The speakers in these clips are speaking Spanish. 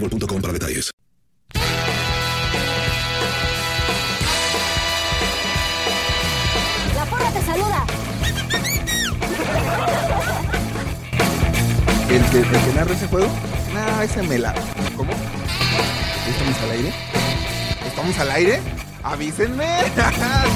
boostmobile.com para detalles. La porra te saluda. ¿El que, el que narra ese juego? No, ese me la. ¿Cómo? ¿Estamos al aire? ¿Estamos al aire? ¡Avísenme!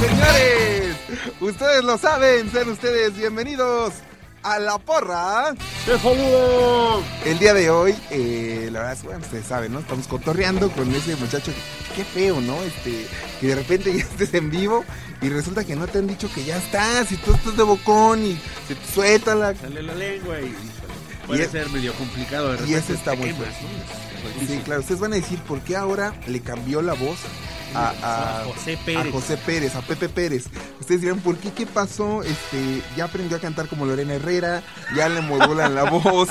¡Señores! Ustedes lo saben, sean ustedes bienvenidos a la porra. ¡Te saludo! El día de hoy, eh, la verdad es bueno, ustedes saben, ¿no? Estamos cotorreando con ese muchacho. Qué feo, ¿no? Este, que de repente ya estés en vivo y resulta que no te han dicho que ya estás y tú estás de bocón y se te suelta la. Sale la lengua y puede Y es- ser medio complicado de y repente. ese está te muy quemas. ¿no? Sí, claro, ustedes van a decir por qué ahora le cambió la voz a, José Pérez. a José Pérez, a Pepe Pérez. Ustedes dirán, ¿por qué? ¿Qué pasó? Este, ya aprendió a cantar como Lorena Herrera, ya le modulan la voz.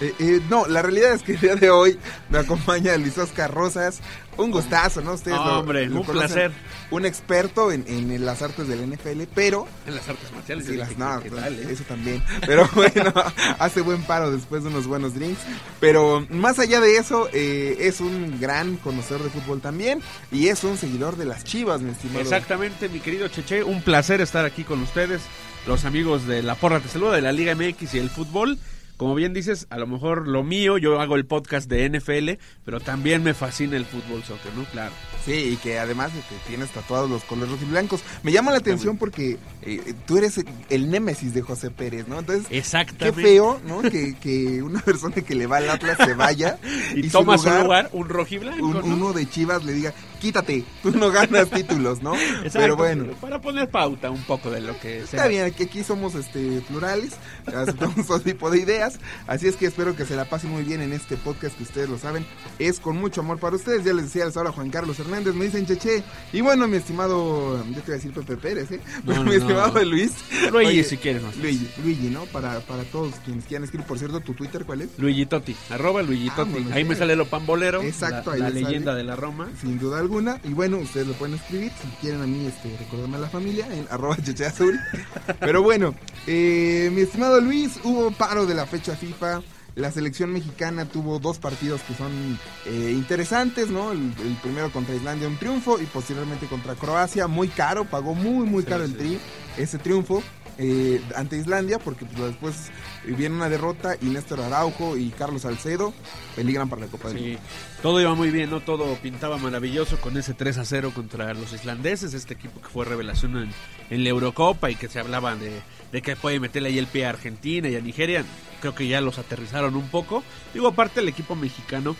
Eh, eh, no, la realidad es que el día de hoy me acompaña Luis Oscar Rosas. Un gustazo, ¿no? Ustedes lo- Hombre, lo un conocen. placer. Un experto en, en las artes del NFL, pero En las artes marciales. Sí, las- no, ¿qué pues, tal, eh? eso también. Pero bueno, hace buen paro después de unos buenos drinks. Pero más allá de eso, eh, es un gran conocedor de fútbol también. Y es un seguidor de las chivas, mi estimado. Exactamente, mi querido Cheche, un placer estar aquí con ustedes, los amigos de La Porra Te Saluda, de la Liga MX y el fútbol. Como bien dices, a lo mejor lo mío, yo hago el podcast de NFL, pero también me fascina el fútbol soccer, ¿no? Claro. Sí, y que además de que tienes tatuados los colores y blancos. Me llama la atención porque eh, tú eres el némesis de José Pérez, ¿no? Entonces, qué Exactamente. feo, ¿no? Que, que una persona que le va al Atlas se vaya Y, su toma su lugar, un rojiblanco, un- ¿no? uno de Chivas le diga, quítate, tú no ganas títulos, ¿no? Exacto, Pero bueno. Para poner pauta un poco de lo que sea. Está bien, que aquí somos este plurales, aceptamos todo tipo de ideas, así es que espero que se la pasen muy bien en este podcast que ustedes lo saben, es con mucho amor para ustedes, ya les decía les habla Juan Carlos Hernández, me dicen Cheche, y bueno, mi estimado, yo te iba a decir Pepe Pérez, ¿eh? No, Pero no, mi no. estimado Luis. Luigi, Oye, si quieres más. Luigi, Luigi, ¿no? Para, para todos quienes quieran escribir, por cierto, tu Twitter, ¿cuál es? Luigi Totti, arroba Luigi Totti. Vámonos, Ahí me sale lo pambolero, Exacto, la, ahí la sale. leyenda de la Roma. Sin duda alguna. Y bueno, ustedes lo pueden escribir. Si quieren a mí, este, recordarme a la familia en arroba cheche azul. Pero bueno, eh, mi estimado Luis, hubo paro de la fecha FIFA. La selección mexicana tuvo dos partidos que son eh, interesantes, ¿no? El, el primero contra Islandia, un triunfo, y posteriormente contra Croacia, muy caro, pagó muy, muy caro el tri, ese triunfo. Eh, ante Islandia, porque pues, después viene una derrota y Néstor Araujo y Carlos Salcedo peligran para la Copa del Mundo. Sí, todo iba muy bien, ¿no? Todo pintaba maravilloso con ese 3 a 0 contra los islandeses, este equipo que fue revelación en, en la Eurocopa y que se hablaba de de que puede meterle ahí el pie a Argentina y a Nigeria. Creo que ya los aterrizaron un poco. Digo, aparte el equipo mexicano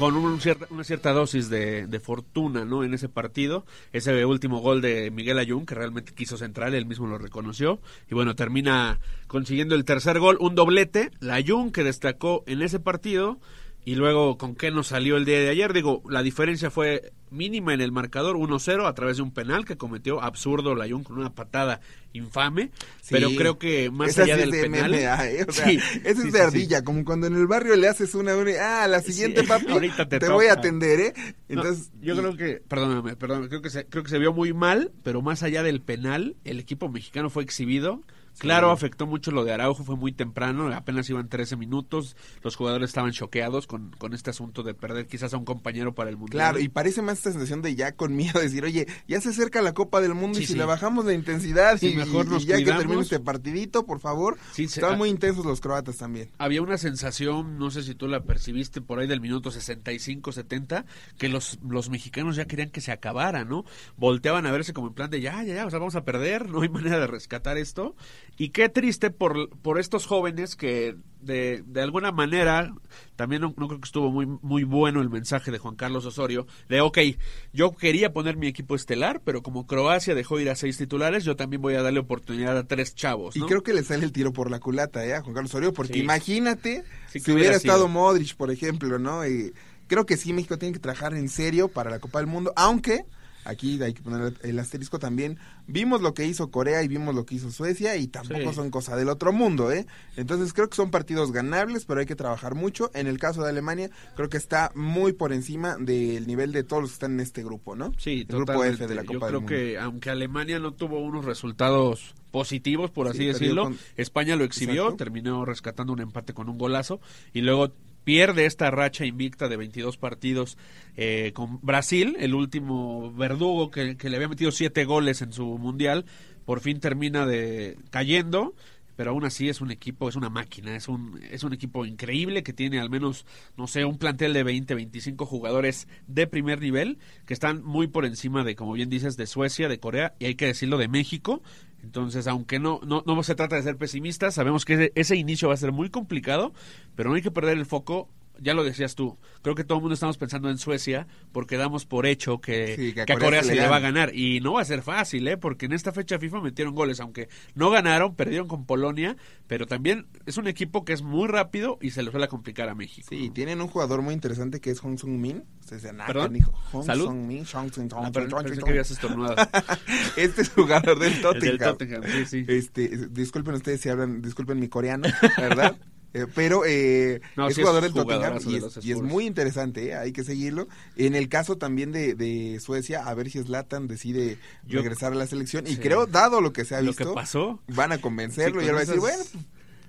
con un cierta- una cierta dosis de, de fortuna ¿no? en ese partido. Ese último gol de Miguel Ayun, que realmente quiso central, él mismo lo reconoció. Y bueno, termina consiguiendo el tercer gol, un doblete. La Ayun que destacó en ese partido. Y luego, ¿con qué nos salió el día de ayer? Digo, la diferencia fue mínima en el marcador, 1-0 a través de un penal que cometió absurdo Layún con una patada infame. Sí. Pero creo que más Esa allá sí del es de penal. MMA, ¿eh? O sea, Sí, es de ardilla, como cuando en el barrio le haces una, una ah, la siguiente papi, ahorita te te, voy a atender, ¿eh? No, Entonces, yo creo que, perdóname, perdóname, creo que se, creo que se vio muy mal, pero más allá del penal, el equipo mexicano fue exhibido. Claro, afectó mucho lo de Araujo, fue muy temprano, apenas iban 13 minutos, los jugadores estaban choqueados con, con este asunto de perder quizás a un compañero para el Mundial. Claro, y parece más esta sensación de ya con miedo, decir, oye, ya se acerca la Copa del Mundo Sí, y si sí. le bajamos la intensidad y, mejor y nos ya que termine este partidito, por favor. Estaban muy intensos los croatas también. había una sensación, no sé si tú la percibiste por ahí del minuto 65-70, que los, los mexicanos ya querían que se acabara, ¿no? Volteaban a verse como en plan de ya, ya, ya, o sea, vamos a perder, no hay manera de rescatar esto. Y qué triste por, por estos jóvenes que de, de alguna manera, también no, no creo que estuvo muy, muy bueno el mensaje de Juan Carlos Osorio, de ok, yo quería poner mi equipo estelar, pero como Croacia dejó ir a seis titulares, yo también voy a darle oportunidad a tres chavos, Y creo que le sale el tiro por la culata, ¿eh? A Juan Carlos Osorio, porque Sí. imagínate Sí, si hubiera hubiera estado. Modric, por ejemplo, ¿no? Y creo que sí, México tiene que trabajar en serio para la Copa del Mundo, aunque aquí hay que poner el asterisco también. Vimos lo que hizo Corea y vimos lo que hizo Suecia y tampoco Sí. son cosa del otro mundo, ¿eh? Entonces creo que son partidos ganables, pero hay que trabajar mucho. En el caso de Alemania, creo que está muy por encima del nivel de todos los que están en este grupo, ¿no? Sí, el grupo. F de la Copa Yo del creo Mundo. que aunque Alemania no tuvo unos resultados positivos, por así Sí, decirlo, con- España lo exhibió, Exacto. terminó rescatando un empate con un golazo y luego pierde esta racha invicta de 22 partidos eh, con Brasil, el último verdugo que, que le había metido siete goles en su mundial, por fin termina de cayendo pero aún así es un equipo, es una máquina, es un, es un equipo increíble que tiene al menos, no sé, un plantel de 20, 25 jugadores de primer nivel que están muy por encima de, como bien dices, de Suecia, de Corea y hay que decirlo de México. Entonces, aunque no, no, no se trata de ser pesimistas, sabemos que ese, ese inicio va a ser muy complicado, pero no hay que perder el foco. Ya lo decías tú, creo que todo el mundo estamos pensando en Suecia porque damos por hecho que, Sí, que a que a Corea Corea se le va a gana. ganar y no va a ser fácil, ¿eh? Porque en esta fecha FIFA metieron goles, aunque no ganaron, perdieron con Polonia, pero también es un equipo que es muy rápido y se le suele complicar a México. Sí, tienen un jugador muy interesante que es Hong Sung Min. Ah, que este es jugador del El Tottenham. del Tottenham, sí, sí. Este, disculpen ustedes si hablan, disculpen mi coreano, ¿verdad? Eh, pero eh, No, es sí es jugador del Tottenham y de es, y muy interesante, ¿eh? hay que seguirlo. En el caso también de, de Suecia, a ver si Zlatan decide Yo- regresar a la selección. Y Sí. creo, dado lo que se ha Lo visto, que pasó. van a convencerlo Sí, y él va a decir, bueno,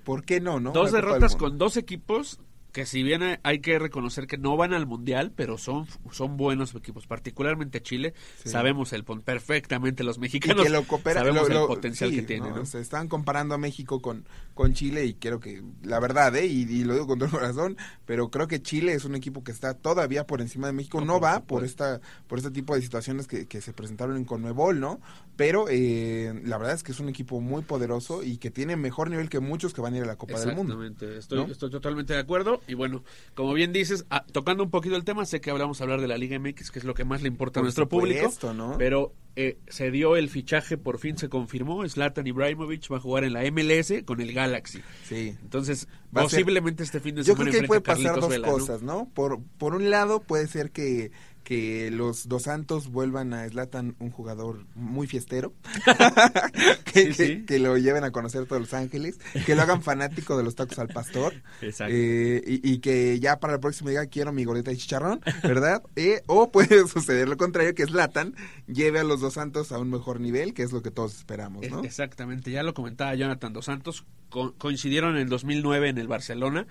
¿por qué no? no? Dos derrotas con dos equipos que si bien hay- que reconocer que no van al mundial, pero son, son buenos equipos, particularmente Chile. Sí. Sabemos el perfectamente los y mexicanos. que lo coopera, sabemos lo- lo- el potencial sí, que tiene. ¿no? ¿no? Se están comparando a México con, con Chile y creo que, la verdad, ¿eh? y, y lo digo con todo el corazón, pero creo que Chile es un equipo que está todavía por encima de México. No, No, por va por esta por este tipo de situaciones que, que se presentaron en Conmebol, ¿no? Pero eh, la verdad es que es un equipo muy poderoso y que tiene mejor nivel que muchos que van a ir a la Copa del Mundo. Exactamente, estoy, ¿no? estoy totalmente de acuerdo. Y bueno, como bien dices, ah, tocando un poquito el tema, sé que hablamos a hablar de la Liga MX, que es lo que más le importa a nuestro público. ¿no? Pero eh, se dio el fichaje, por fin se confirmó. Zlatan Ibrahimovic va a jugar en la MLS con el Galaxy. Sí. Entonces, Va a ser- posiblemente este fin de Yo semana creo que puede a pasar Carlitos dos Vela, ¿no? cosas, ¿no? Por, por un lado puede ser que, que los dos Santos vuelvan a Slatan un jugador muy fiestero, que, Sí, sí. que- que lo lleven a conocer todos Los Ángeles, que lo hagan fanático de los tacos al pastor, eh, y, y que ya para el próximo diga quiero mi gorrita de chicharrón, ¿verdad? Eh, o puede suceder lo contrario, que Slatan lleve a los dos Santos a un mejor nivel, que es lo que todos esperamos, ¿no? Es- Exactamente, ya lo comentaba Jonathan Dos Santos, co- coincidieron en el 2009 en el Barcelona,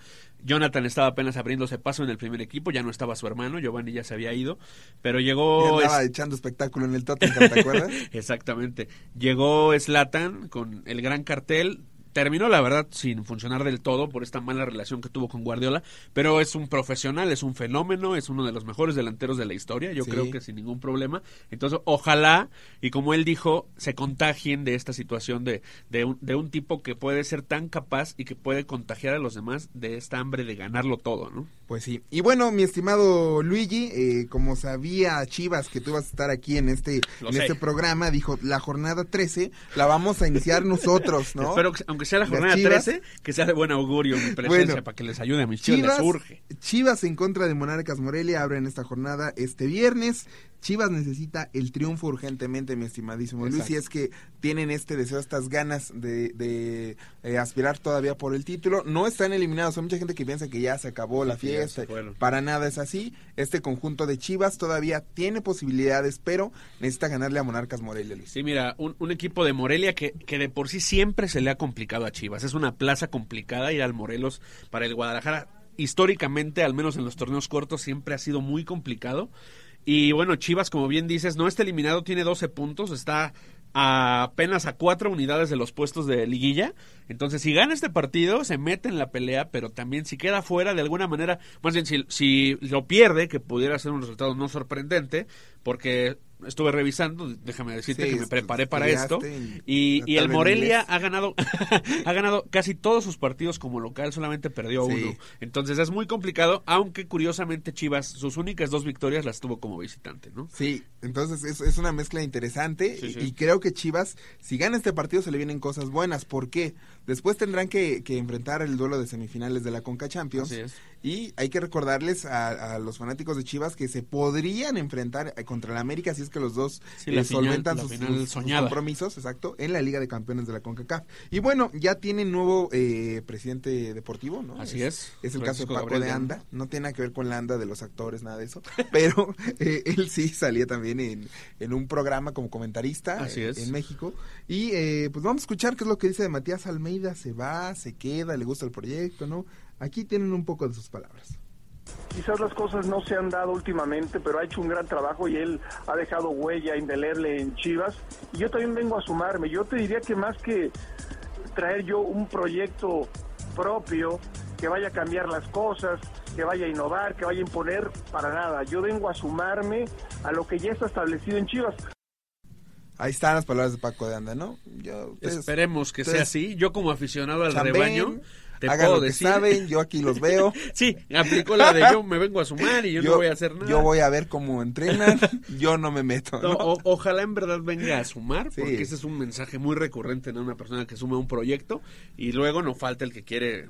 Jonathan estaba apenas abriéndose paso en el primer equipo, ya no estaba su hermano, Giovanni ya se había ido, pero Y llegó... andaba es- echando espectáculo en el Tottenham, ¿te acuerdas? Exactamente, llegó Slatan con el gran cartel, terminó la verdad sin funcionar del todo por esta mala relación que tuvo con Guardiola, pero es un profesional, es un fenómeno, es uno de los mejores delanteros de la historia, yo Sí. creo que sin ningún problema. Entonces, ojalá, y como él dijo, se contagien de esta situación de, de, un, de un tipo que puede ser tan capaz y que puede contagiar a los demás de esta hambre de ganarlo todo, ¿no? Pues sí. Y bueno, mi estimado Luigi, eh, como sabía Chivas que tú vas a estar aquí en este, Lo en sé. este programa, dijo, la jornada 13 la vamos a iniciar nosotros, ¿no? Espero que, aunque sea la jornada Chivas. 13, que sea de buen augurio mi presencia Bueno, para que les ayude a mis chivas, Chivas, les urge. Chivas en contra de Monarcas Morelia abren esta jornada este viernes. Chivas necesita el triunfo urgentemente, mi estimadísimo Luis, si es que tienen este deseo, estas ganas de, de, eh, aspirar todavía por el título. No están eliminados, hay mucha gente que piensa que ya se acabó la fiesta. Para nada es así. Este conjunto de Chivas todavía tiene posibilidades, pero necesita ganarle a Monarcas Morelia, Luis. Sí, mira, un, un equipo de Morelia que, que de por sí siempre se le ha complicado a Chivas. Es una plaza complicada ir al Morelos para el Guadalajara. Históricamente, al menos en los torneos cortos, siempre ha sido muy complicado. Y bueno, Chivas, como bien dices, no está eliminado, tiene 12 puntos, está a apenas a cuatro unidades de los puestos de liguilla. Entonces, si gana este partido, se mete en la pelea, pero también si queda fuera, de alguna manera, más bien si, si lo pierde, que pudiera ser un resultado no sorprendente, porque estuve revisando, déjame decirte Sí, que me preparé para esto, y- el Morelia ha ganado, ha ganado casi todos sus partidos como local, solamente perdió Sí. uno. Entonces es muy complicado, aunque curiosamente Chivas, sus únicas dos victorias las tuvo como visitante, ¿no? Sí, entonces es, es una mezcla interesante Sí, y- y creo que Chivas, si gana este partido, se le vienen cosas buenas. ¿Por qué? Después tendrán que, que enfrentar el duelo de semifinales de la Conca Champions. Así es. Y hay que recordarles a, a los fanáticos de Chivas que se podrían enfrentar eh, contra el América si es que los dos Sí, la eh, solventan la sus, sus- compromisos, exacto, en la Liga de Campeones de la CONCACAF. Y bueno, ya tienen nuevo eh, presidente deportivo, ¿no? Así es. Es el caso de Paco Gabriel de Anda. No tiene nada que ver con la anda de los actores, nada de eso. Pero eh, él sí salía también en, en un programa como comentarista Así eh, es. en México. Y eh, pues vamos a escuchar qué es lo que dice de Matías Almeida. Se va, se queda, le gusta el proyecto, ¿no? Aquí tienen un poco de sus palabras. Quizás las cosas no se han dado últimamente, pero ha hecho un gran trabajo y él ha dejado huella indeleble en Chivas. Y yo también vengo a sumarme. Yo te diría que más que traer yo un proyecto propio que vaya a cambiar las cosas, que vaya a innovar, que vaya a imponer, para nada. Yo vengo a sumarme a lo que ya está establecido en Chivas. Ahí están las palabras de Paco de Anda, ¿no? Yo, ustedes- Esperemos que sea ustedes así. Yo como aficionado al chambeen, rebaño, te hagan puedo lo que decir... saben, yo aquí los veo. sí, aplicó la de yo me vengo a sumar y yo, no voy a hacer nada. Yo voy a ver cómo entrenan, yo no me meto. No, ¿no? o- ojalá en verdad venga a sumar, Sí. porque ese es un mensaje muy recurrente en una persona que suma un proyecto y luego no falta el que quiere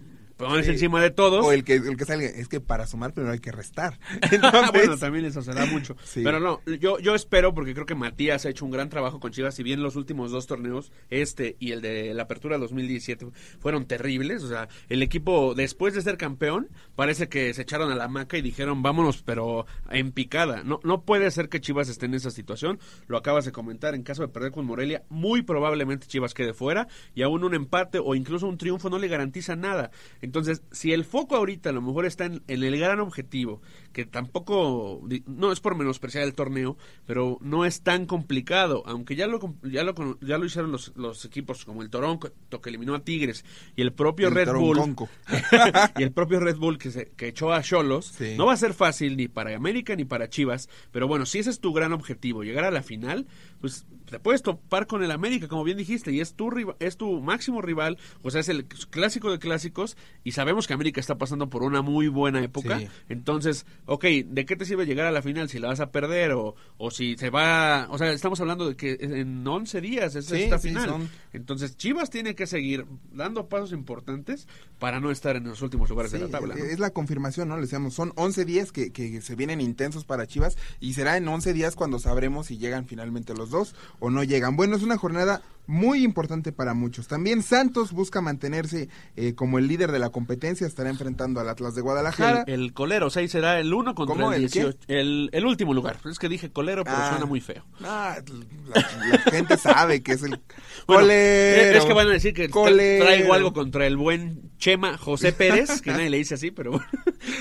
ponerse Sí. encima de todos. O el que, el que salga, es que para sumar primero hay que restar. bueno, Entonces, también eso se da mucho. Sí. Pero no, yo, yo espero, porque creo que Matías ha hecho un gran trabajo con Chivas, si bien los últimos dos torneos, este y el de la Apertura 2017, fueron terribles. O sea, el equipo, después de ser campeón, parece que se echaron a la maca y dijeron, vámonos, pero en picada. No, no puede ser que Chivas esté en esa situación. Lo acabas de comentar, en caso de perder con Morelia, muy probablemente Chivas quede fuera y aún un empate o incluso un triunfo no le garantiza nada. Entonces, si el foco ahorita a lo mejor está en, en el gran objetivo, que tampoco, no es por menospreciar el torneo, pero no es tan complicado, aunque ya lo, ya lo, ya lo hicieron los, los equipos como el Toronto, que eliminó a Tigres, y el propio El Red Bull, y el propio Red Bull que, se, que echó a Cholos, Sí. no va a ser fácil ni para América ni para Chivas, pero bueno, si ese es tu gran objetivo, llegar a la final, pues te puedes topar con el América, como bien dijiste, y es tu, es tu máximo rival, o sea, es el clásico de clásicos, y sabemos que América está pasando por una muy buena época, Sí. entonces, ok, ¿de qué te sirve llegar a la final si la vas a perder o, o si se va, o sea, estamos hablando de que en 11 días es Sí, esta sí, final, son- entonces Chivas tiene que seguir dando pasos importantes para no estar en los últimos lugares de la tabla. ¿no? Es la confirmación, ¿no? Le decíamos, son 11 días que, que se vienen intensos para Chivas y será en 11 días cuando sabremos si llegan finalmente los dos o no llegan. Bueno, es una jornada muy importante para muchos. También Santos busca mantenerse eh, como el líder de la competencia, estará enfrentando al Atlas de Guadalajara. El, el colero, o sea, ahí será el 1 contra el ¿El qué? 18. El, el último lugar. Es que dije colero, pero Ah. suena muy feo. Ah, la, la gente sabe que es el Bueno, colero. Es que van a decir que colero. traigo algo contra el buen Chema José Pérez, que nadie le dice así, pero.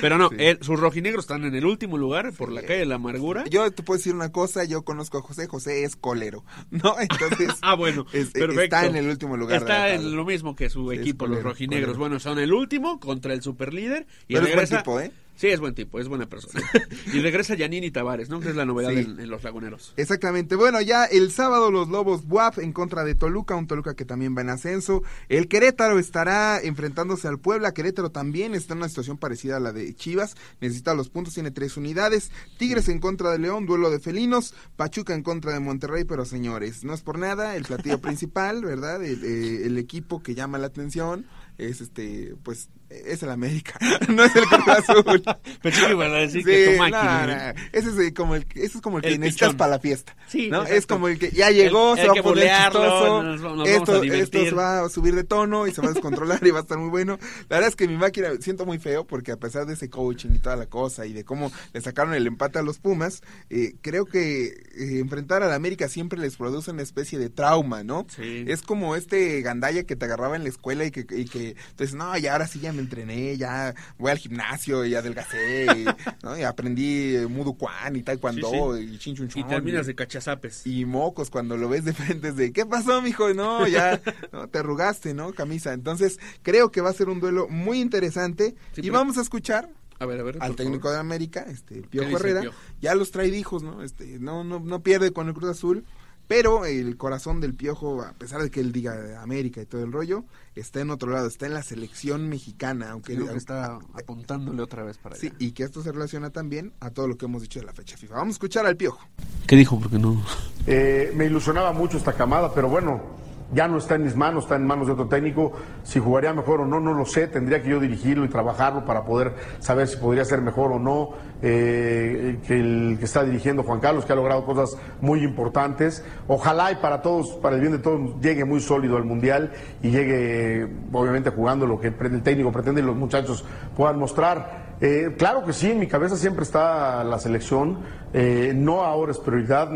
Pero no, Sí. sus rojinegros están en el último lugar por la calle de la amargura. Yo te puedo decir una cosa, yo conozco a José, José es colero. ¿no? Entonces, ah, bueno, es- está en el último lugar. Está en lo mismo que su Sí, equipo, los rojinegros. Bueno, son el último contra el superlíder. Y Pero es buen regresa... tipo, ¿eh? Sí, es buen tipo, es buena persona. y regresa Yanini Tavares, ¿no? Que es la novedad Sí. en, en los laguneros. Exactamente. Bueno, ya el sábado los Lobos WAP en contra de Toluca, un Toluca que también va en ascenso. El Querétaro estará enfrentándose al Puebla. Querétaro también está en una situación parecida a la de Chivas. Necesita los puntos, tiene tres unidades. Tigres en contra de León, duelo de felinos. Pachuca en contra de Monterrey, pero señores, no es por nada. El platillo principal, ¿verdad? El, eh, el equipo que llama la atención es este, pues, es el América, no es el Cruz Azul. Pensé que iban a decir Sí, que tu máquina. no, Ese es eh, como el, que- ese es como el que El necesitas para la fiesta. Sí, ¿no? exacto. Es como el que ya llegó, El- se va a poner chistoso. nos- nos esto, esto va a subir de tono y se va a descontrolar y va a estar muy bueno. La verdad es que mi máquina siento muy feo porque a pesar de ese coaching y toda la cosa y de cómo le sacaron el empate a los Pumas, eh, creo que eh, enfrentar a la América siempre les produce una especie de trauma, ¿no? Sí. Es como este gandalla que te agarraba en la escuela y que, y que entonces, no, ya ahora sí ya me entrené, ya voy al gimnasio y adelgacé, y, ¿no? y aprendí eh, Mudu Kwan y Taekwondo Sí, y Chin Chun Y terminas de cachazapes. y mocos cuando lo ves de frente es de ¿qué pasó mijo? no ya no, te arrugaste no camisa entonces creo que va a ser un duelo muy interesante Sí, y pero- vamos a escuchar A ver, a ver. al técnico favor. de América este dice Herrera ya los trae hijos no este no no no pierde con el Cruz Azul pero el corazón del Piojo, a pesar de que él diga de América y todo el rollo, está en otro lado, está en la selección mexicana, aunque, Creo que aunque- está apuntándole otra vez para allá. sí, y que esto se relaciona también a todo lo que hemos dicho de la fecha FIFA. Vamos a escuchar al Piojo. ¿Qué dijo? Porque no. Eh, me ilusionaba mucho esta camada, pero bueno, ya no está en mis manos, está en manos de otro técnico. Si jugaría mejor o no, no lo sé. Tendría que yo dirigirlo y trabajarlo para poder saber si podría ser mejor o no. Eh, que el que está dirigiendo Juan Carlos, que ha logrado cosas muy importantes. Ojalá y para todos, para el bien de todos, llegue muy sólido al Mundial y llegue, obviamente, jugando lo que el técnico pretende y los muchachos puedan mostrar. Eh, claro que sí, en mi cabeza siempre está la selección. Eh, no ahora es prioridad.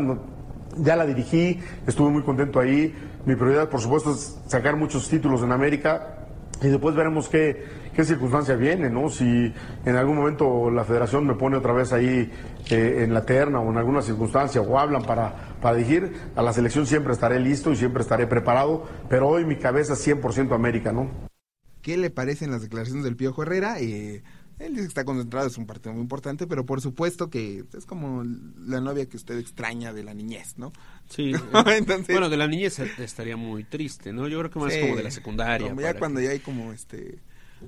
ya la dirigí, estuve muy contento ahí. Mi prioridad, por supuesto, es sacar muchos títulos en América y después veremos qué, qué circunstancia viene, ¿no? Si en algún momento la federación me pone otra vez ahí eh, en la terna o en alguna circunstancia o hablan para, para dirigir, a la selección siempre estaré listo y siempre estaré preparado, pero hoy mi cabeza es 100% América, ¿no? ¿Qué le parecen las declaraciones del Piojo Herrera? Eh, él dice que está concentrado, es un partido muy importante, pero por supuesto que es como la novia que usted extraña de la niñez, ¿no? Sí. Entonces- bueno, de la niñez estaría muy triste, ¿no? Yo creo que más Sí, como de la secundaria. ya cuando que- ya hay como este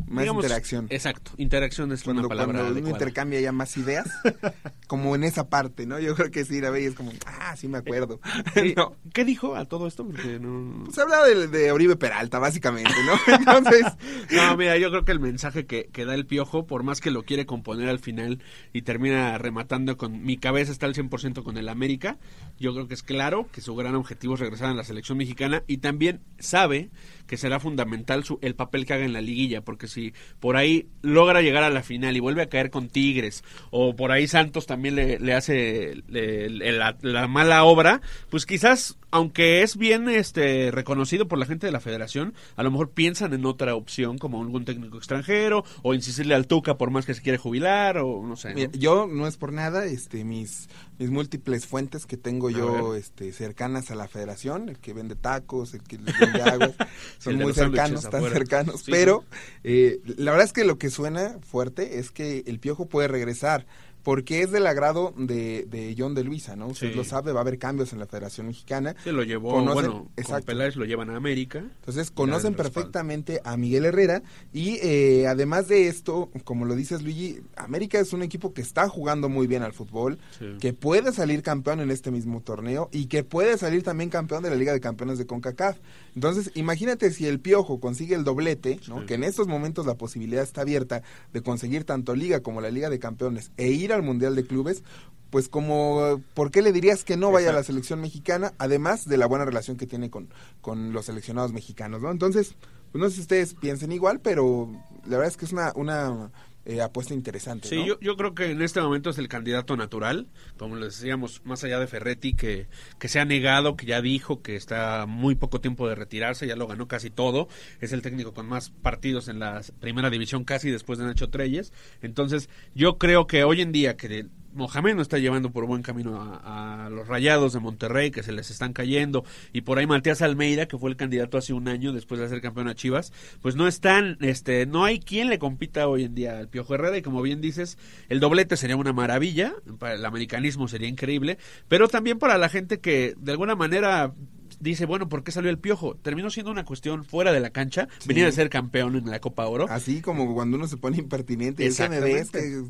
más digamos, interacción. Exacto, interacción es Cuando, una palabra cuando uno adecuada. intercambia ya más ideas, como en esa parte, ¿no? Yo creo que sí, la ve y es como, ah, sí me acuerdo. Sí, No. ¿Qué dijo a todo esto? Porque no... Se habla de, de Oribe Peralta, básicamente, ¿no? Entonces, No, mira, yo creo que el mensaje que, que da el piojo, por más que lo quiere componer al final y termina rematando con mi cabeza está al 100% con el América, yo creo que es claro que su gran objetivo es regresar a la selección mexicana y también sabe que será fundamental su, el papel que haga en la liguilla, porque si por ahí logra llegar a la final y vuelve a caer con Tigres, o por ahí Santos también le, le hace la, la mala obra, pues quizás, aunque es bien este reconocido por la gente de la federación, a lo mejor piensan en otra opción, como algún técnico extranjero, o insistirle al Tuca por más que se quiere jubilar, o no sé. yo no es por nada, este, mis, mis múltiples fuentes que tengo yo, este, cercanas a la federación, el que vende tacos, el que vende aguas, son muy cercanos, están afuera. cercanos, Sí, pero eh, la verdad es que lo que suena fuerte es que el Piojo puede regresar. Porque es del agrado de, de John de Luisa, ¿no? Usted Sí. lo sabe, va a haber cambios en la Federación Mexicana. Se lo llevó, Conocen- bueno, con exacto. Peláez lo llevan a América. Entonces conocen perfectamente a Miguel Herrera y eh, además de esto, como lo dices Luigi, América es un equipo que está jugando muy bien al fútbol, Sí. que puede salir campeón en este mismo torneo y que puede salir también campeón de la Liga de Campeones de CONCACAF. Entonces imagínate si el Piojo consigue el doblete, ¿no? Sí. que en estos momentos la posibilidad está abierta de conseguir tanto Liga como la Liga de Campeones e ir al Mundial de Clubes, pues como, ¿por qué le dirías que no vaya a la selección mexicana? Además de la buena relación que tiene con, con los seleccionados mexicanos, ¿no? Entonces, pues no sé si ustedes piensen igual, pero la verdad es que es una, una eh, apuesta interesante, Sí, ¿no? yo, yo creo que en este momento es el candidato natural, como les decíamos, más allá de Ferretti, que, que se ha negado, que ya dijo que está muy poco tiempo de retirarse, ya lo ganó casi todo, es el técnico con más partidos en la primera división casi después de Nacho Treyes, entonces yo creo que hoy en día que Mohamed no está llevando por buen camino a, los Rayados de Monterrey que se les están cayendo y por ahí Matías Almeida que fue el candidato hace un año después de ser campeón a Chivas pues no están este no hay quien le compita hoy en día al Piojo Herrera y como bien dices el doblete sería una maravilla para el americanismo sería increíble pero también para la gente que de alguna manera dice, bueno, ¿por qué salió el piojo? Terminó siendo una cuestión fuera de la cancha. Venía de ser campeón en la Copa Oro. Así como cuando uno se pone impertinente. ¿Qué me ves? ¿Qué,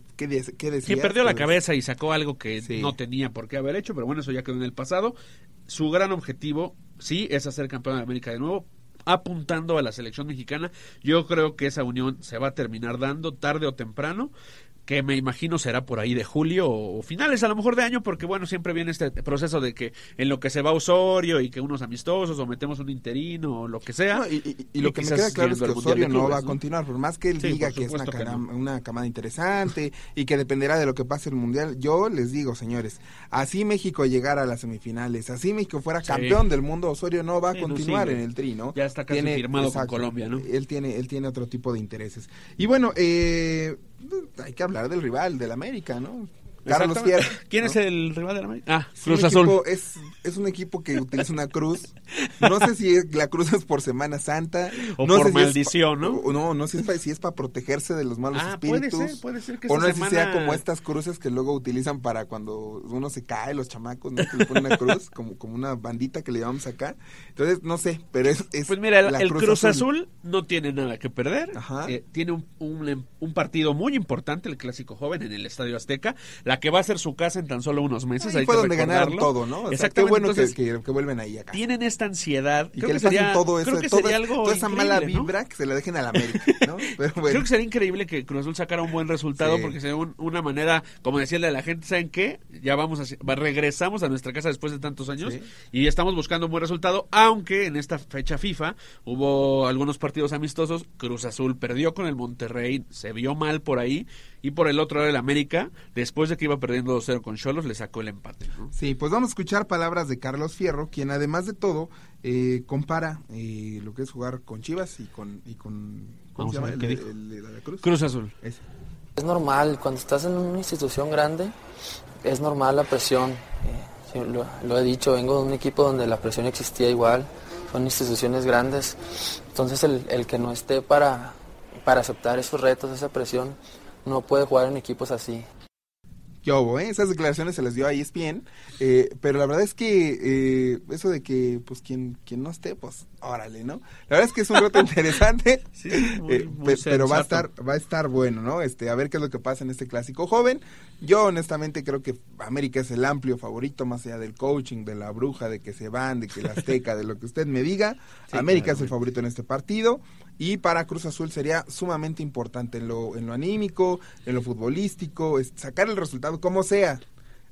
qué, decías? Perdió la cabeza y sacó algo que sí. no tenía por qué haber hecho, pero bueno, eso ya quedó en el pasado. Su gran objetivo, sí, es hacer campeón de América de nuevo apuntando a la selección mexicana. Yo creo que esa unión se va a terminar dando tarde o temprano que me imagino será por ahí de julio o finales a lo mejor de año, porque bueno, siempre viene este proceso de que en lo que se va Osorio y que unos amistosos o metemos un interino o lo que sea. No, y, y, y, lo que me queda claro es que Osorio no va a continuar, por más que él sí, diga que es una, no. una, camada interesante y que dependerá de lo que pase el Mundial, yo les digo, señores, así México llegara a las semifinales, así México fuera campeón sí. del mundo, Osorio no va a continuar en el tri, ¿no? Ya está casi tiene, firmado exacto, con Colombia, ¿no? Él tiene, él tiene otro tipo de intereses. Y bueno, eh, hay que hablar del rival, del América, ¿no? Carlos Fierro. ¿Quién ¿no? es el rival de la América? Ah, es Cruz Azul. Azul. Es, es un equipo que utiliza una cruz. No sé si es, la cruz es por Semana Santa. O no por sé maldición, si ¿no? No, no sé si es, si es para protegerse de los malos ah, espíritus. Puede ser, puede ser que o no sé semana... si sea como estas cruces que luego utilizan para cuando uno se cae, los chamacos, ¿no? Que le ponen una cruz, como, como una bandita que le llamamos acá. Entonces, no sé, pero es. es pues mira, el, el Cruz, Cruz Azul. Azul. no tiene nada que perder. Eh, tiene un, un, un partido muy importante, el Clásico Joven, en el Estadio Azteca. La que va a ser su casa en tan solo unos meses. Ahí hay fue que donde ganaron todo, ¿no? O sea, qué bueno Entonces, que, que, vuelven ahí acá. Tienen esta ansiedad. Y creo que, que sería, todo eso, creo que todo, sería algo toda esa mala vibra ¿no? que se la dejen a la América, ¿no? Pero bueno. Creo que sería increíble que Cruz Azul sacara un buen resultado sí. porque sería un, una manera, como decirle a la gente, ¿saben qué? Ya vamos a, regresamos a nuestra casa después de tantos años sí. y estamos buscando un buen resultado, aunque en esta fecha FIFA hubo algunos partidos amistosos, Cruz Azul perdió con el Monterrey, se vio mal por ahí y por el otro lado el América, después de que iba perdiendo 2-0 con Cholos, le sacó el empate. ¿no? Sí, pues vamos a escuchar palabras de Carlos Fierro, quien además de todo eh, compara eh, lo que es jugar con Chivas y con... Y con ¿Cómo se llama? El, ¿Qué el, el, la Cruz. Cruz Azul. Ese. Es normal, cuando estás en una institución grande, es normal la presión. Eh, lo, lo, he dicho, vengo de un equipo donde la presión existía igual, son instituciones grandes, entonces el, el que no esté para, para aceptar esos retos, esa presión, no puede jugar en equipos así. Yo, ¿eh? esas declaraciones se las dio a ESPN, eh, pero la verdad es que eh, eso de que, pues, quien, quien no esté, pues, órale, ¿no? La verdad es que es un reto interesante, sí, muy, muy pe pero va a estar, va a estar bueno, ¿no? Este, a ver qué es lo que pasa en este clásico joven. Yo, honestamente, creo que América es el amplio favorito, más allá del coaching, de la bruja, de que se van, de que la azteca, de lo que usted me diga. Sí, América claro, es el favorito en este partido. Y para Cruz Azul sería sumamente importante en lo, en lo anímico, en lo futbolístico, sacar el resultado como sea.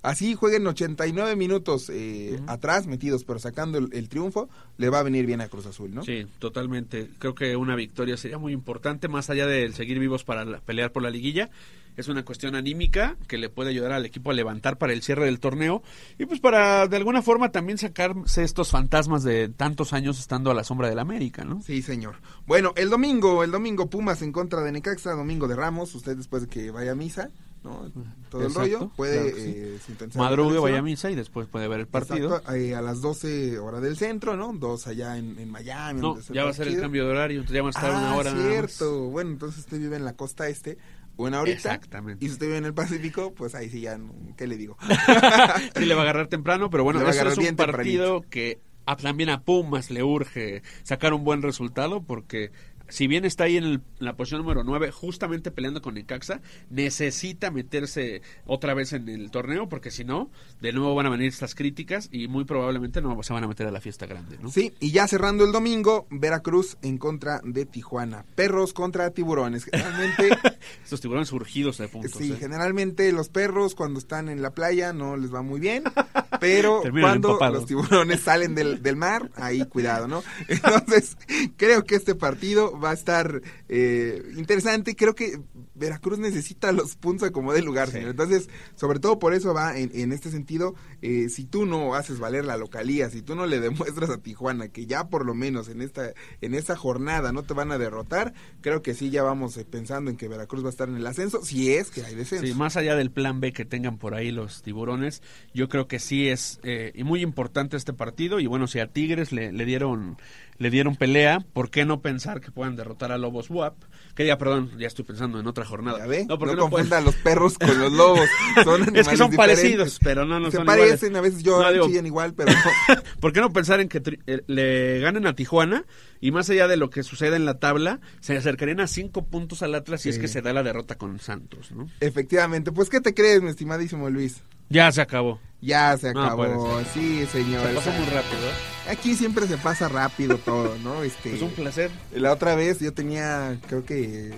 Así jueguen 89 minutos eh, uh -huh. atrás, metidos, pero sacando el, el, triunfo, le va a venir bien a Cruz Azul, ¿no? Sí, totalmente. Creo que una victoria sería muy importante, más allá de seguir vivos para la, pelear por la liguilla. Es una cuestión anímica que le puede ayudar al equipo a levantar para el cierre del torneo y pues para de alguna forma también sacarse estos fantasmas de tantos años estando a la sombra del América, ¿no? Sí, señor. Bueno, el domingo, el domingo Pumas en contra de Necaxa, domingo de Ramos, usted después de que vaya a misa, ¿no? Todo Exacto, el rollo, puede claro eh, sí. Madrugue, vaya a misa y después puede ver el partido. Exacto, eh, a las 12 hora del centro, ¿no? Dos allá en, en Miami. No, ya va a ser el cambio de horario, entonces ya va a estar ah, una hora. cierto. Bueno, entonces usted vive en la costa este, una horita. Exactamente. Y si usted vive en el Pacífico, pues ahí sí ya, ¿qué le digo? sí le va a agarrar temprano, pero bueno, eso es un partido tempranito. que a, también a Pumas le urge sacar un buen resultado porque si bien está ahí en, el, en, la posición número 9, justamente peleando con Necaxa, necesita meterse otra vez en el torneo, porque si no, de nuevo van a venir estas críticas y muy probablemente no se van a meter a la fiesta grande. ¿no? Sí, y ya cerrando el domingo, Veracruz en contra de Tijuana. Perros contra tiburones. Generalmente. Estos tiburones surgidos de puntos. Sí, ¿eh? generalmente los perros cuando están en la playa no les va muy bien, pero cuando empapados. los tiburones salen del, del mar, ahí cuidado, ¿no? Entonces, creo que este partido va a estar eh, interesante. Creo que Veracruz necesita los puntos a como de lugar, señor. Entonces, sobre todo por eso va en, en este sentido, eh, si tú no haces valer la localía, si tú no le demuestras a Tijuana que ya por lo menos en esta en esta jornada no te van a derrotar, creo que sí ya vamos eh, pensando en que Veracruz va a estar en el ascenso, si es que hay descenso. Sí, más allá del plan B que tengan por ahí los tiburones, yo creo que sí es eh, muy importante este partido y bueno, si a Tigres le, le dieron le dieron pelea, ¿por qué no pensar que puedan derrotar a Lobos WAP? Que ya, perdón, ya estoy pensando en otra jornada. ¿Ya ve? No, No, porque confundan los perros con los lobos. Son es que son diferentes. parecidos, pero no, no Se son parecen, iguales. a veces yo No, digo, chillan igual, pero no. ¿Por qué no pensar en que tri- eh, le ganen a Tijuana y más allá de lo que suceda en la tabla, se acercarían a cinco puntos al Atlas si es Sí. que se da la derrota con Santos, ¿no? Efectivamente. Pues, ¿qué te crees, mi estimadísimo Luis? Ya se acabó. Ya se acabó. puede sí, señor. Se sea, muy rápido. ¿eh? Aquí siempre se pasa rápido todo, ¿no? Este, Pues un placer. La otra vez yo tenía, creo que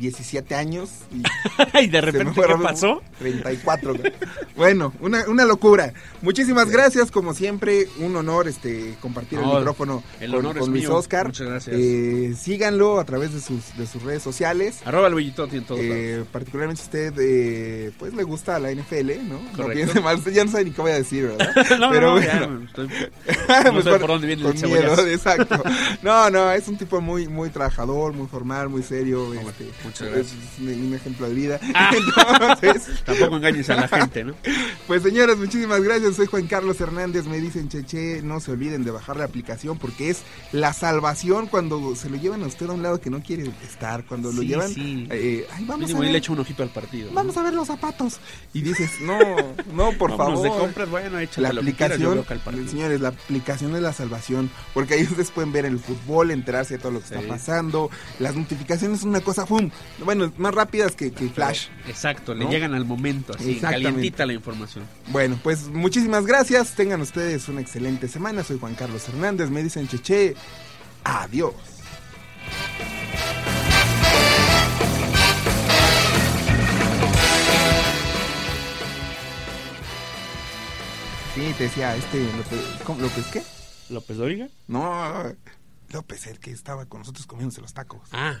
17 años y, y de repente, ¿qué pasó? 34. güey. bueno, una, una locura. Muchísimas gracias, como siempre, un honor este compartir el No, micrófono el con, honor con es Luis mío. Oscar. Muchas gracias. Eh, síganlo a través de sus, de sus redes sociales. Arroba Luigitotti en todos Eh, particularmente usted, eh, pues le gusta la NFL, ¿no? No piense mal, usted ya no sabe ni qué voy a decir, ¿verdad? no, Pero no, bueno. ya, estoy- Pues no sé por- por dónde viene con el miedo, exacto. No, no, es un tipo muy muy trabajador, muy formal, muy serio. este, muchas es gracias. un, un ejemplo de vida. Ah. Entonces, Tampoco engañes a la gente, ¿no? Pues señores, muchísimas gracias. Soy Juan Carlos Hernández. Me dicen, Cheche, no se olviden de bajar la aplicación porque es la salvación cuando se lo llevan a usted a un lado que no quiere estar. Cuando lo Sí, llevan, sí. eh, ay, vamos Mínimo a ver. le echo un ojito al partido. ¿no? Vamos a ver los zapatos. Y dices, no, no, por Vámonos favor. de compras, bueno, la quieras, aplicación, señores, la aplicación es la salvación, porque ahí ustedes pueden ver el fútbol, enterarse de todo lo que Sí. está pasando, las notificaciones son una cosa, ¡pum! Bueno, más rápidas que, que Flash. Exacto, le llegan al momento, así, Exactamente. calientita la información. Bueno, pues muchísimas gracias, tengan ustedes una excelente semana, soy Juan Carlos Hernández, me dicen Cheche, adiós. Sí, te decía, este López, ¿cómo, ¿López qué? ¿López Dóriga? No, López, el que estaba con nosotros comiéndose los tacos. Ah.